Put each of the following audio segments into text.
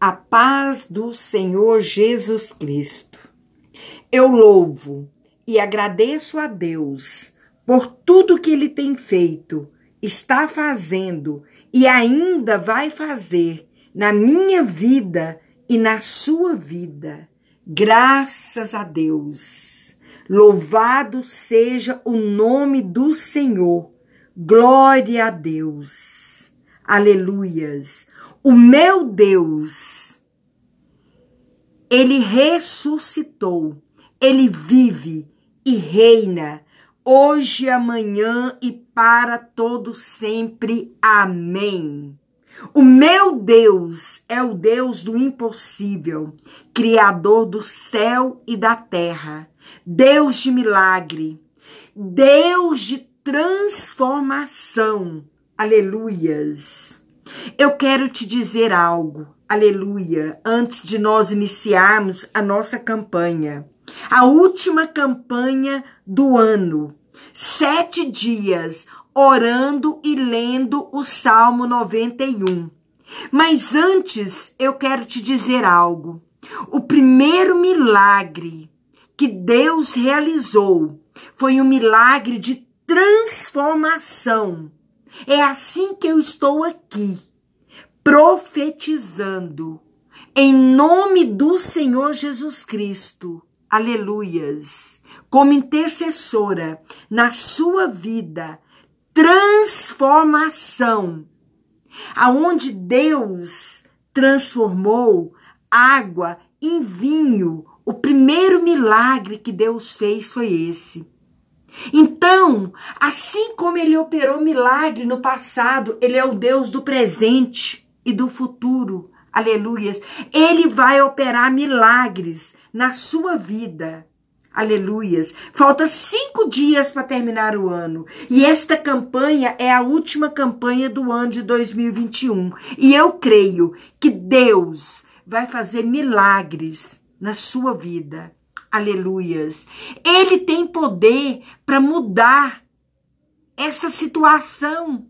A paz do Senhor Jesus Cristo. Eu louvo e agradeço a Deus por tudo que Ele tem feito, está fazendo e ainda vai fazer na minha vida e na sua vida. Graças a Deus. Louvado seja o nome do Senhor. Glória a Deus. Aleluias. O meu Deus, ele ressuscitou, ele vive e reina hoje, amanhã e para todo sempre. Amém. O meu Deus é o Deus do impossível, criador do céu e da terra, Deus de milagre, Deus de transformação. Aleluias. Eu quero te dizer algo, aleluia, antes de nós iniciarmos a nossa campanha. A última campanha do ano. Sete dias orando e lendo o Salmo 91. Mas antes eu quero te dizer algo. O primeiro milagre que Deus realizou foi um milagre de transformação. É assim que eu estou aqui profetizando em nome do Senhor Jesus Cristo. Aleluias. Como intercessora na sua vida, transformação. Aonde Deus transformou água em vinho. O primeiro milagre que Deus fez foi esse. Então, assim como ele operou milagre no passado, ele é o Deus do presente e do futuro. Aleluias. Ele vai operar milagres na sua vida. Aleluias. Falta cinco dias para terminar o ano. E esta campanha é a última campanha do ano de 2021. E eu creio que Deus vai fazer milagres na sua vida. Aleluias. Ele tem poder para mudar essa situação.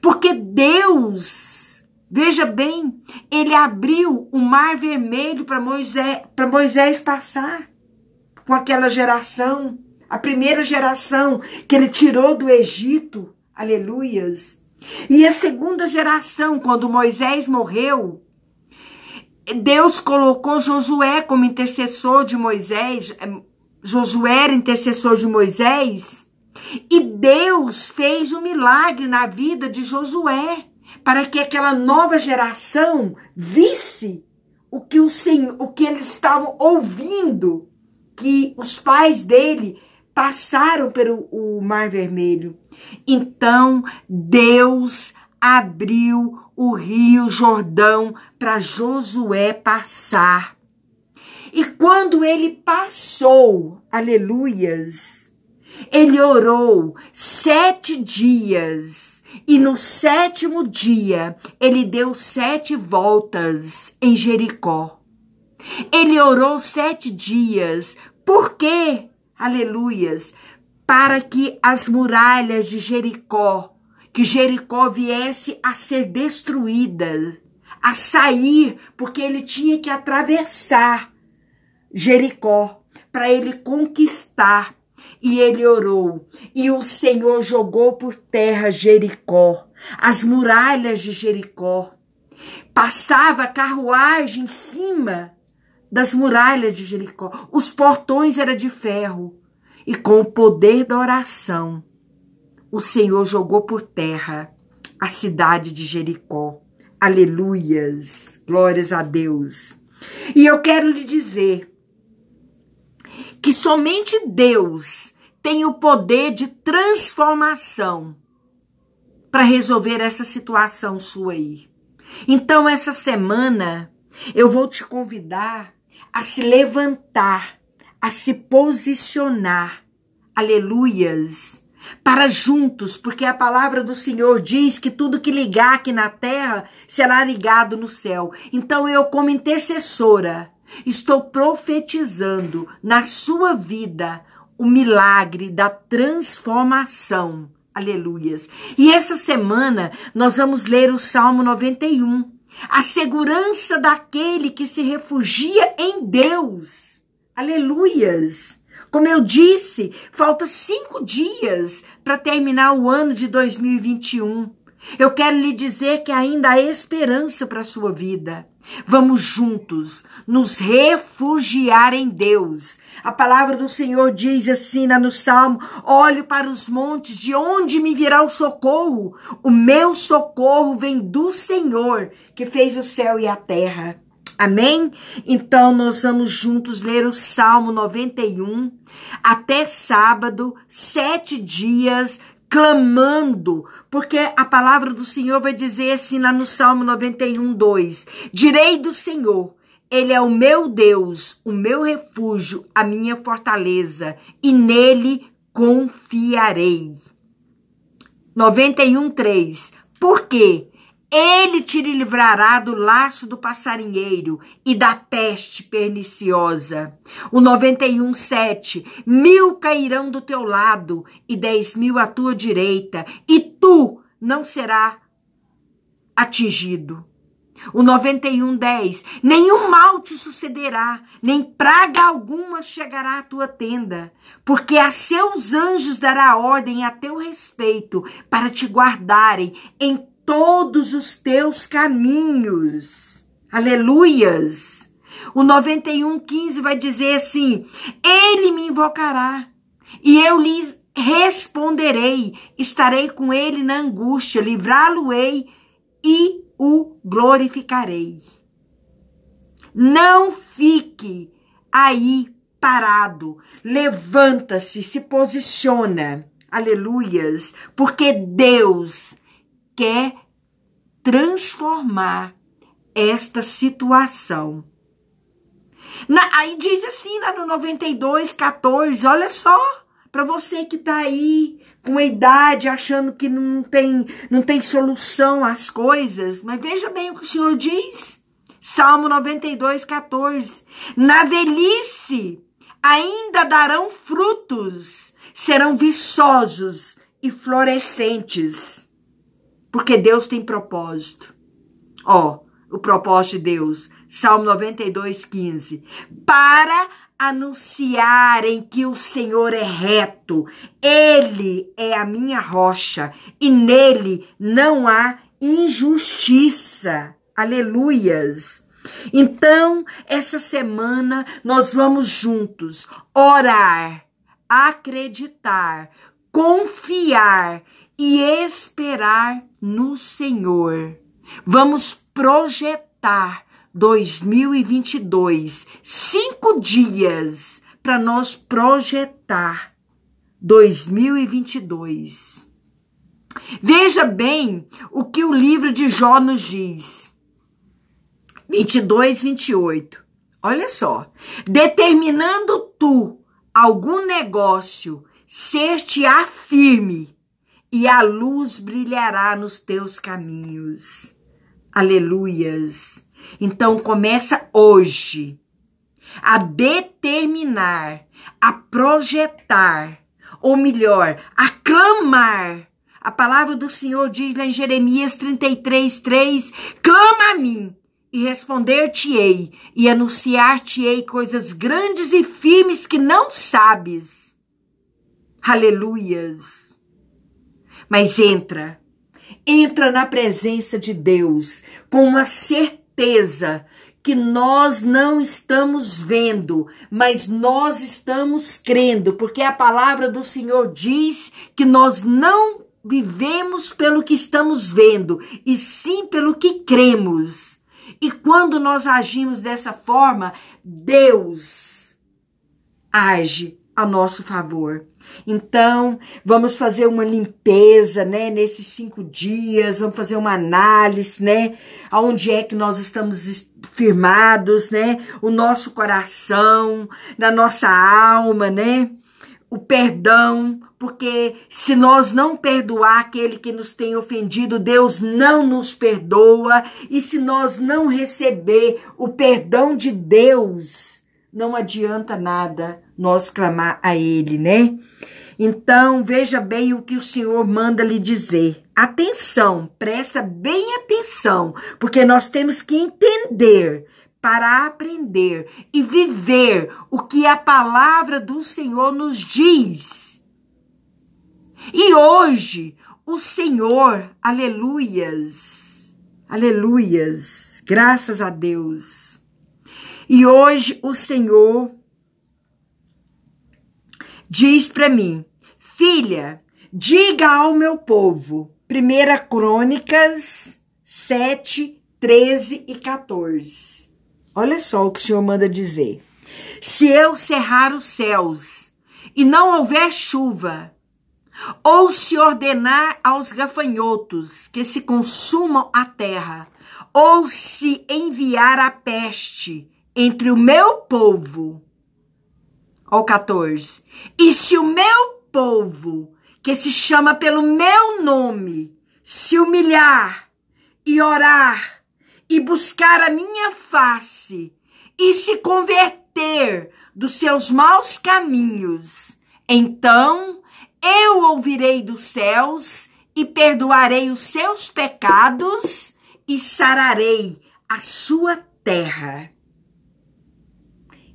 Porque Deus, veja bem, ele abriu o mar vermelho para Moisés, para Moisés passar com aquela geração, a primeira geração que ele tirou do Egito. Aleluias. E a segunda geração, quando Moisés morreu, Deus colocou Josué como intercessor de Moisés. Josué era intercessor de Moisés. E Deus fez um milagre na vida de Josué, para que aquela nova geração visse o que o Senhor, o que eles estavam ouvindo, que os pais dele passaram pelo o Mar Vermelho. Então Deus abriu o rio Jordão para Josué passar. E quando ele passou, aleluias, ele orou sete dias e no sétimo dia ele deu sete voltas em Jericó. Ele orou sete dias. Por quê? Aleluias. Para que as muralhas de Jericó, que Jericó viesse a ser destruída, a sair, porque ele tinha que atravessar Jericó para ele conquistar e ele orou, e o Senhor jogou por terra Jericó, as muralhas de Jericó. Passava carruagem em cima das muralhas de Jericó. Os portões eram de ferro. E com o poder da oração, o Senhor jogou por terra a cidade de Jericó. Aleluias, glórias a Deus. E eu quero lhe dizer que somente Deus tem o poder de transformação para resolver essa situação sua aí. Então, essa semana, eu vou te convidar a se levantar, a se posicionar, aleluias, para juntos, porque a palavra do Senhor diz que tudo que ligar aqui na terra será ligado no céu. Então, eu, como intercessora, Estou profetizando na sua vida o milagre da transformação. Aleluias. E essa semana nós vamos ler o Salmo 91. a segurança daquele que se refugia em Deus. Aleluias! Como eu disse, falta cinco dias para terminar o ano de 2021. Eu quero lhe dizer que ainda há esperança para a sua vida. Vamos juntos nos refugiar em Deus. A palavra do Senhor diz assim no Salmo: Olho para os montes, de onde me virá o socorro? O meu socorro vem do Senhor, que fez o céu e a terra. Amém? Então nós vamos juntos ler o Salmo 91 até sábado, sete dias, clamando, porque a palavra do Senhor vai dizer assim lá no Salmo 91, 2: Direi do Senhor, Ele é o meu Deus, o meu refúgio, a minha fortaleza, e nele confiarei. 91, 3: Por quê? Ele te livrará do laço do passarinheiro e da peste perniciosa. O 91, 7. Mil cairão do teu lado e dez mil à tua direita, e tu não será atingido. O 91, 10. Nenhum mal te sucederá, nem praga alguma chegará à tua tenda, porque a seus anjos dará ordem a teu respeito para te guardarem em todos os teus caminhos. Aleluias! O 91:15 vai dizer assim: Ele me invocará e eu lhe responderei. Estarei com ele na angústia, livrá-lo-ei e o glorificarei. Não fique aí parado. Levanta-se, se posiciona. Aleluias, porque Deus quer transformar esta situação. Na, aí diz assim lá no 92, 14, olha só, para você que tá aí com a idade achando que não tem, não tem solução às coisas, mas veja bem o que o Senhor diz. Salmo 92, 14. Na velhice ainda darão frutos, serão viçosos e florescentes porque Deus tem propósito. Ó, o propósito de Deus. Salmo 92, 15. Para anunciarem que o Senhor é reto, Ele é a minha rocha e nele não há injustiça. Aleluias. Então, essa semana nós vamos juntos orar, acreditar, confiar e esperar no Senhor. Vamos projetar 2022, cinco dias para nós projetar 2022. Veja bem o que o livro de Jó nos diz. 22, 28. Olha só. Determinando tu algum negócio, ser-te-á firme e a luz brilhará nos teus caminhos. Aleluias. Então começa hoje a determinar, a projetar, ou melhor, a clamar. A palavra do Senhor diz lá em Jeremias 33, 3: clama a mim e responder-te-ei, e anunciar-te-ei coisas grandes e firmes que não sabes. Aleluias mas entra, entra na presença de Deus com uma certeza que nós não estamos vendo, mas nós estamos crendo, porque a palavra do Senhor diz que nós não vivemos pelo que estamos vendo, e sim pelo que cremos. E quando nós agimos dessa forma, Deus age a nosso favor. Então, vamos fazer uma limpeza, né, nesses cinco dias, vamos fazer uma análise, né, aonde é que nós estamos firmados, né, o nosso coração, na nossa alma, né, o perdão, porque se nós não perdoar aquele que nos tem ofendido, Deus não nos perdoa, e se nós não receber o perdão de Deus, não adianta nada nós clamar a Ele, né? Então, veja bem o que o Senhor manda lhe dizer. atenção, presta bem atenção, porque nós temos que entender para aprender e viver o que a palavra do Senhor nos diz. E hoje, o Senhor, aleluias, aleluias, graças a Deus. E hoje o Senhor diz para mim, filha, diga ao meu povo, 1 Crônicas 7, 13 e 14. Olha só o que o Senhor manda dizer. Se eu cerrar os céus e não houver chuva, ou se ordenar aos gafanhotos que se consumam a terra, ou se enviar a peste entre o meu povo. Ó 14. E se o meu povo, que se chama pelo meu nome, se humilhar e orar e buscar a minha face e se converter dos seus maus caminhos, então eu ouvirei dos céus e perdoarei os seus pecados e sararei a sua terra.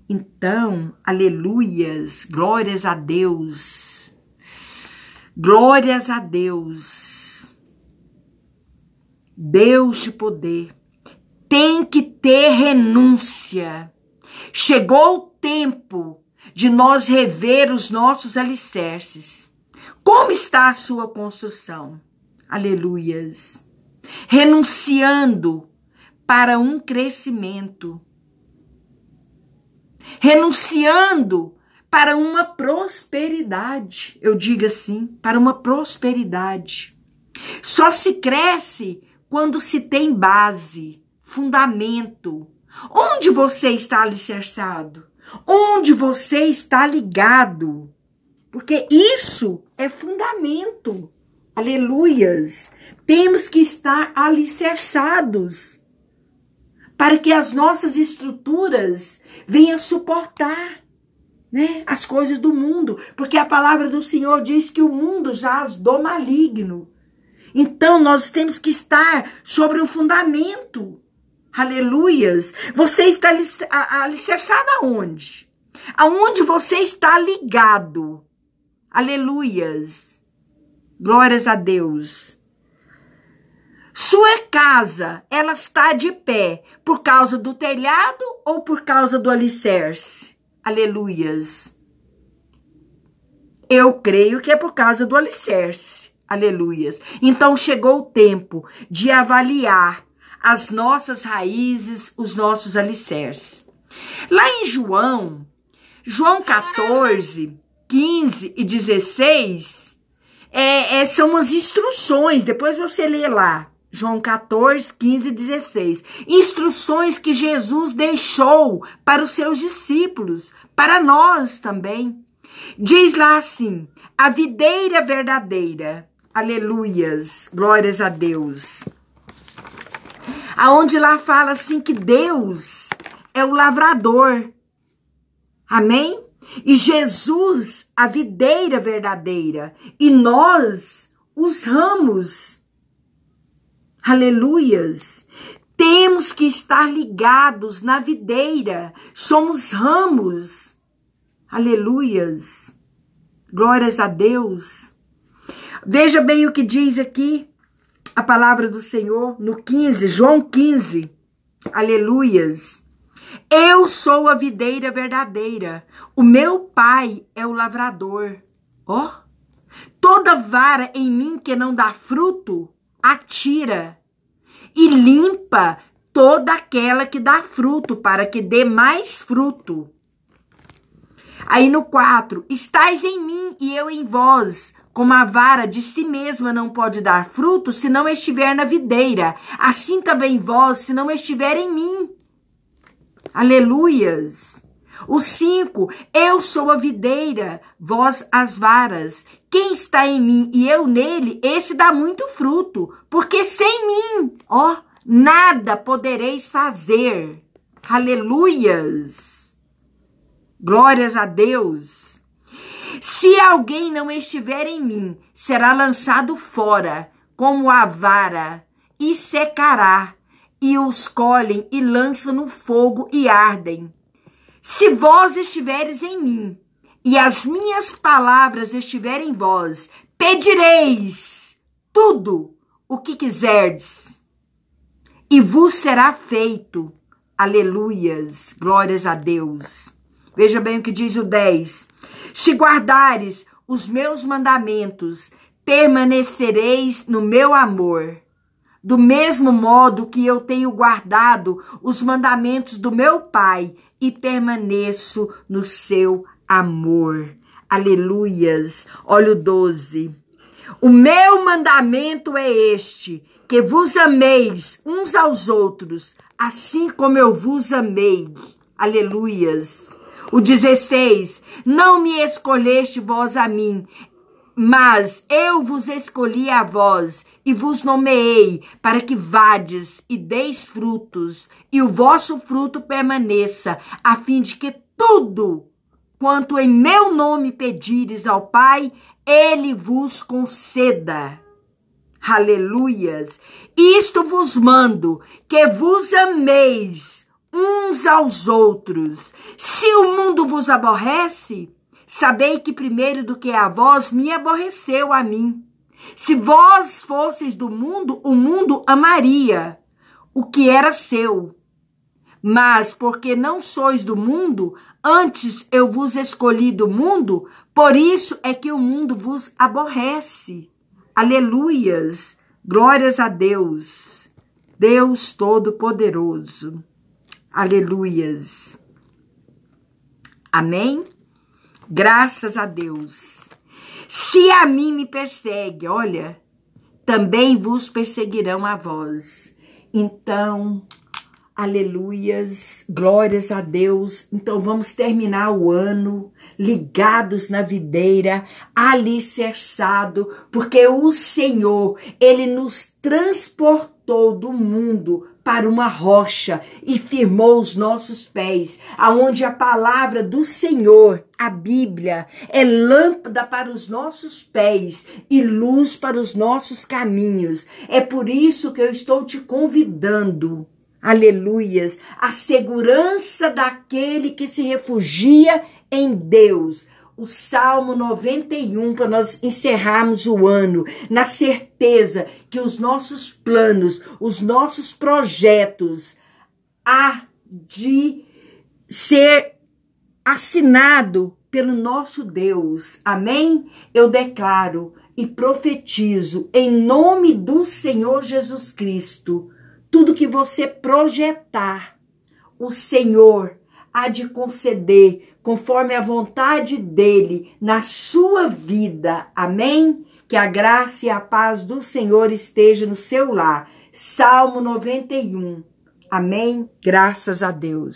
Então, aleluias, glórias a Deus, glórias a Deus, Deus de poder, tem que ter renúncia. Chegou o tempo de nós rever os nossos alicerces como está a sua construção? Aleluias. Renunciando para um crescimento. Renunciando para uma prosperidade. Eu digo assim, para uma prosperidade. Só se cresce quando se tem base, fundamento. Onde você está alicerçado? Onde você está ligado? Porque isso é fundamento. Aleluias. Temos que estar alicerçados para que as nossas estruturas venham suportar né, as coisas do mundo, porque a palavra do Senhor diz que o mundo jaz do maligno. Então nós temos que estar sobre um fundamento. Aleluias. Você está alicerçado aonde? Aonde você está ligado? Aleluias. Glórias a Deus. Sua casa, ela está de pé por causa do telhado ou por causa do alicerce? Aleluias. Eu creio que é por causa do alicerce. Aleluias. Então chegou o tempo de avaliar as nossas raízes, os nossos alicerces. Lá em João, João 14, 15 e 16 é, é, são as instruções. Depois você lê lá. João 14, 15 e 16. Instruções que Jesus deixou para os seus discípulos, para nós também. Diz lá assim: a videira verdadeira. Aleluias, glórias a Deus. Aonde lá fala assim que Deus é o lavrador. Amém? E Jesus, a videira verdadeira, e nós, os ramos. Aleluias. Temos que estar ligados na videira. Somos ramos. Aleluias. Glórias a Deus. Veja bem o que diz aqui a palavra do Senhor no 15, João 15. Aleluias. Eu sou a videira verdadeira. O meu pai é o lavrador. Ó. Oh, toda vara em mim que não dá fruto, atira e limpa toda aquela que dá fruto, para que dê mais fruto. Aí no 4, estais em mim e eu em vós, como a vara de si mesma não pode dar fruto se não estiver na videira, assim também vós, se não estiver em mim. Aleluias. O 5, eu sou a videira, vós as varas. Quem está em mim e eu nele, esse dá muito fruto, porque sem mim, ó, nada podereis fazer. Aleluias. Glórias a Deus. Se alguém não estiver em mim, será lançado fora, como a vara e secará, e os colhem e lançam no fogo e ardem. Se vós estiveres em mim, e as minhas palavras estiverem em vós, pedireis tudo o que quiserdes, e vos será feito. Aleluias, glórias a Deus. Veja bem o que diz o 10. Se guardares os meus mandamentos, permanecereis no meu amor. Do mesmo modo que eu tenho guardado os mandamentos do meu Pai e permaneço no seu amor. Aleluias. Olha o 12. O meu mandamento é este: que vos ameis uns aos outros, assim como eu vos amei. Aleluias. O 16: Não me escolheste vós a mim, mas eu vos escolhi a vós e vos nomeei para que vades e deis frutos, e o vosso fruto permaneça, a fim de que tudo quanto em meu nome pedires ao Pai, ele vos conceda. Aleluias! Isto vos mando, que vos ameis uns aos outros. Se o mundo vos aborrece, sabei que primeiro do que a vós me aborreceu a mim. Se vós fosseis do mundo, o mundo amaria o que era seu. Mas porque não sois do mundo, antes eu vos escolhi do mundo, por isso é que o mundo vos aborrece. Aleluias! Glórias a Deus, Deus Todo-Poderoso. Aleluias. Amém? Graças a Deus. Se a mim me persegue, olha, também vos perseguirão a vós. Então, aleluias, glórias a Deus. Então, vamos terminar o ano ligados na videira, alicerçado, porque o Senhor, ele nos transportou do mundo para uma rocha e firmou os nossos pés, aonde a palavra do Senhor, a Bíblia, é lâmpada para os nossos pés e luz para os nossos caminhos. É por isso que eu estou te convidando aleluias, a segurança daquele que se refugia em Deus. O Salmo 91, para nós encerrarmos o ano, na certeza que os nossos planos, os nossos projetos, há de ser assinado pelo nosso Deus. Amém? Eu declaro e profetizo em nome do Senhor Jesus Cristo tudo que você projetar, o Senhor há de conceder conforme a vontade dele na sua vida. Amém? Que a graça e a paz do Senhor esteja no seu lar. Salmo 91. Amém? Graças a Deus.